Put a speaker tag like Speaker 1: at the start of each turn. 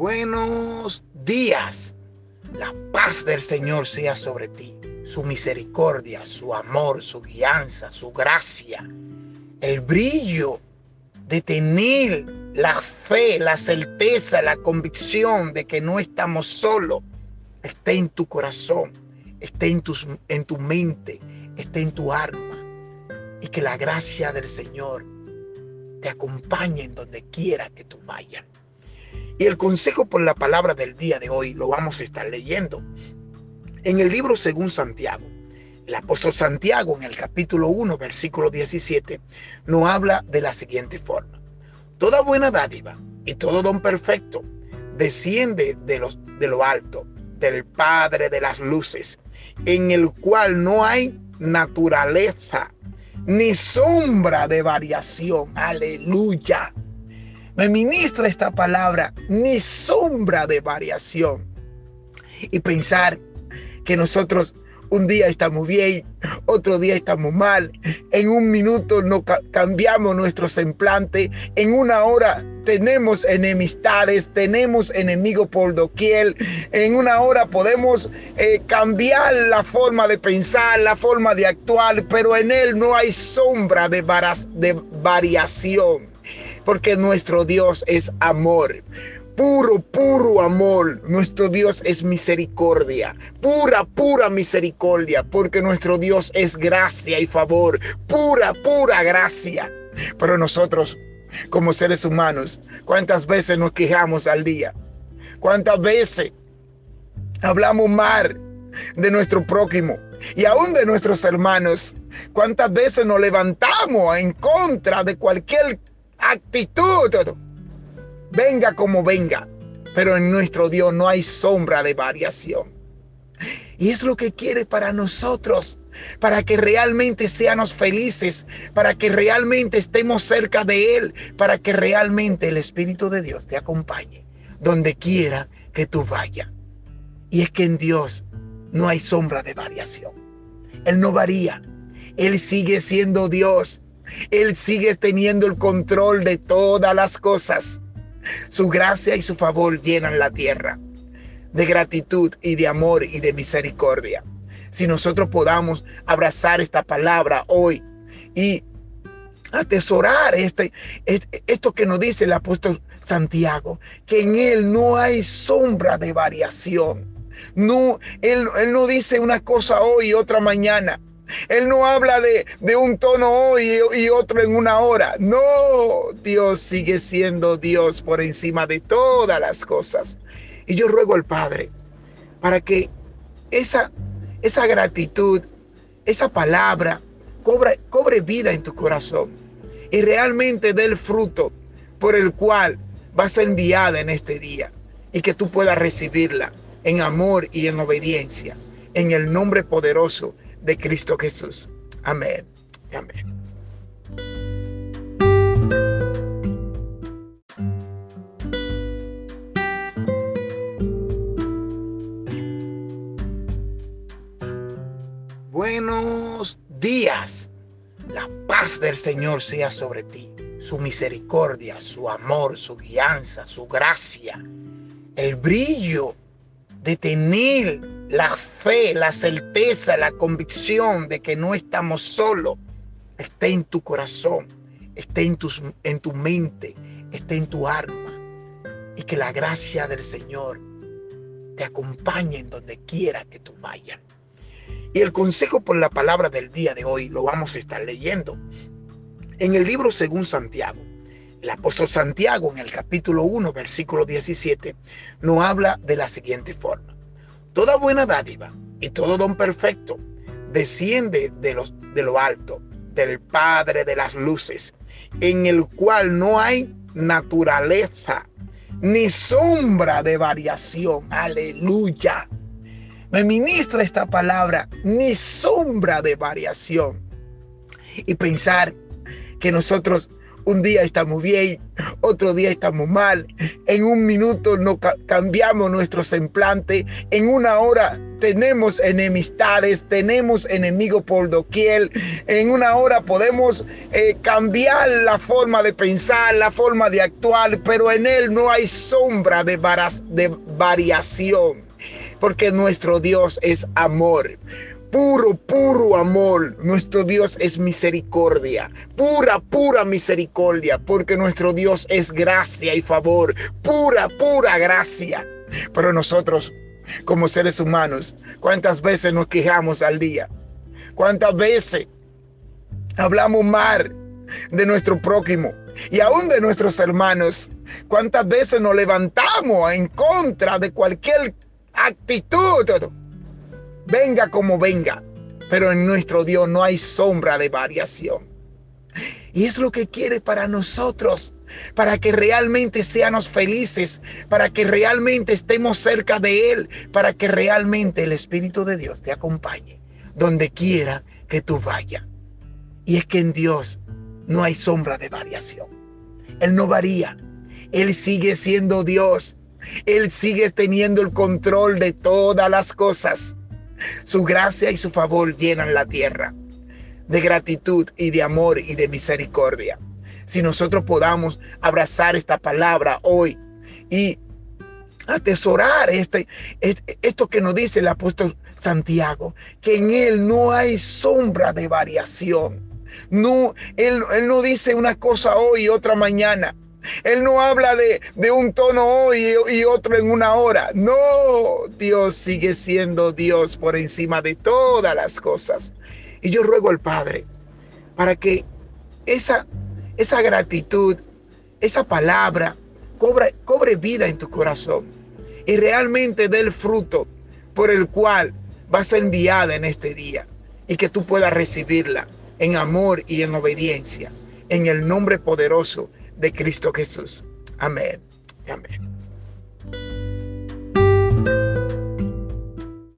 Speaker 1: Buenos días. La paz del Señor sea sobre ti. Su misericordia, su amor, su guianza, su gracia. El brillo de tener la fe, la certeza, la convicción de que no estamos solos. Esté en tu corazón, esté en, en tu mente, esté en tu alma. Y que la gracia del Señor te acompañe en donde quiera que tú vayas. Y el consejo por la palabra del día de hoy lo vamos a estar leyendo en el libro según Santiago. El apóstol Santiago en el capítulo 1, versículo 17, nos habla de la siguiente forma. Toda buena dádiva y todo don perfecto desciende de, los, de lo alto, del Padre de las luces, en el cual no hay naturaleza ni sombra de variación. Aleluya. Me ministra esta palabra, ni sombra de variación. Y pensar que nosotros un día estamos bien, otro día estamos mal, en un minuto no cambiamos nuestro semblante, en una hora tenemos enemistades, tenemos enemigos por doquier, en una hora podemos eh, cambiar la forma de pensar, la forma de actuar, pero en él no hay sombra de, de variación, porque nuestro Dios es amor puro, puro amor. Nuestro Dios es misericordia, pura, pura misericordia, porque nuestro Dios es gracia y favor, pura, pura gracia. Pero nosotros, como seres humanos, ¿cuántas veces nos quejamos al día? ¿Cuántas veces hablamos mal de nuestro prójimo y aún de nuestros hermanos? ¿Cuántas veces nos levantamos en contra de cualquier actitud? venga como venga, pero en nuestro Dios no hay sombra de variación. Y es lo que quiere para nosotros, para que realmente seamos felices, para que realmente estemos cerca de Él, para que realmente el Espíritu de Dios te acompañe donde quiera que tú vayas. Y es que en Dios no hay sombra de variación. Él no varía. Él sigue siendo Dios. Él sigue teniendo el control de todas las cosas. Su gracia y su favor llenan la tierra de gratitud y de amor y de misericordia. Si nosotros podamos abrazar esta palabra hoy y atesorar este, esto que nos dice el apóstol Santiago, que en él no hay sombra de variación. No, él, él no dice una cosa hoy y otra mañana. Él no habla de, un tono hoy y, otro en una hora. No, Dios sigue siendo Dios por encima de todas las cosas. Y yo ruego al Padre para que esa, esa gratitud, esa palabra, cobre, cobre vida en tu corazón y realmente dé el fruto por el cual va a enviada en este día y que tú puedas recibirla en amor y en obediencia. En el nombre poderoso de Cristo Jesús. Amén. Amén. Buenos días. La paz del Señor sea sobre ti. Su misericordia, su amor, su guianza, su gracia. El brillo de tener la fe, la certeza, la convicción de que no estamos solos, esté en tu corazón, esté en, tus, en tu mente, esté en tu alma. Y que la gracia del Señor te acompañe en donde quiera que tú vayas. Y el consejo por la palabra del día de hoy lo vamos a estar leyendo en el libro según Santiago. El apóstol Santiago en el capítulo 1, versículo 17, nos habla de la siguiente forma. Toda buena dádiva y todo don perfecto desciende de, los, de lo alto, del Padre de las luces, en el cual no hay naturaleza ni sombra de variación. Aleluya. Me ministra esta palabra, ni sombra de variación. Y pensar que nosotros un día estamos bien, otro día estamos mal. En un minuto no cambiamos nuestro semblante. En una hora tenemos enemistades, tenemos enemigos por doquier. En una hora podemos eh, cambiar la forma de pensar, la forma de actuar, pero en Él no hay sombra de, de variación, porque nuestro Dios es amor puro, puro amor. Nuestro Dios es misericordia, pura, pura misericordia, porque nuestro Dios es gracia y favor, pura, pura gracia. Pero nosotros, como seres humanos, ¿cuántas veces nos quejamos al día? ¿Cuántas veces hablamos mal de nuestro prójimo? y aún de nuestros hermanos. ¿Cuántas veces nos levantamos en contra de cualquier actitud venga como venga, pero en nuestro Dios no hay sombra de variación. Y es lo que quiere para nosotros, para que realmente seamos felices, para que realmente estemos cerca de Él, para que realmente el Espíritu de Dios te acompañe donde quiera que tú vayas. Y es que en Dios no hay sombra de variación. Él no varía. Él sigue siendo Dios. Él sigue teniendo el control de todas las cosas. Su gracia y su favor llenan la tierra de gratitud y de amor y de misericordia. Si nosotros podamos abrazar esta palabra hoy y atesorar este, este, esto que nos dice el apóstol Santiago, que en él no hay sombra de variación. No, él, él no dice una cosa hoy y otra mañana. Él no habla de, un tono hoy y otro en una hora. No, Dios sigue siendo Dios por encima de todas las cosas. Y yo ruego al Padre para que esa, esa gratitud, esa palabra, cobre, cobre vida en tu corazón y realmente dé el fruto por el cual va a ser enviada en este día y que tú puedas recibirla en amor y en obediencia, en el nombre poderoso de Cristo Jesús. Amén. Amén.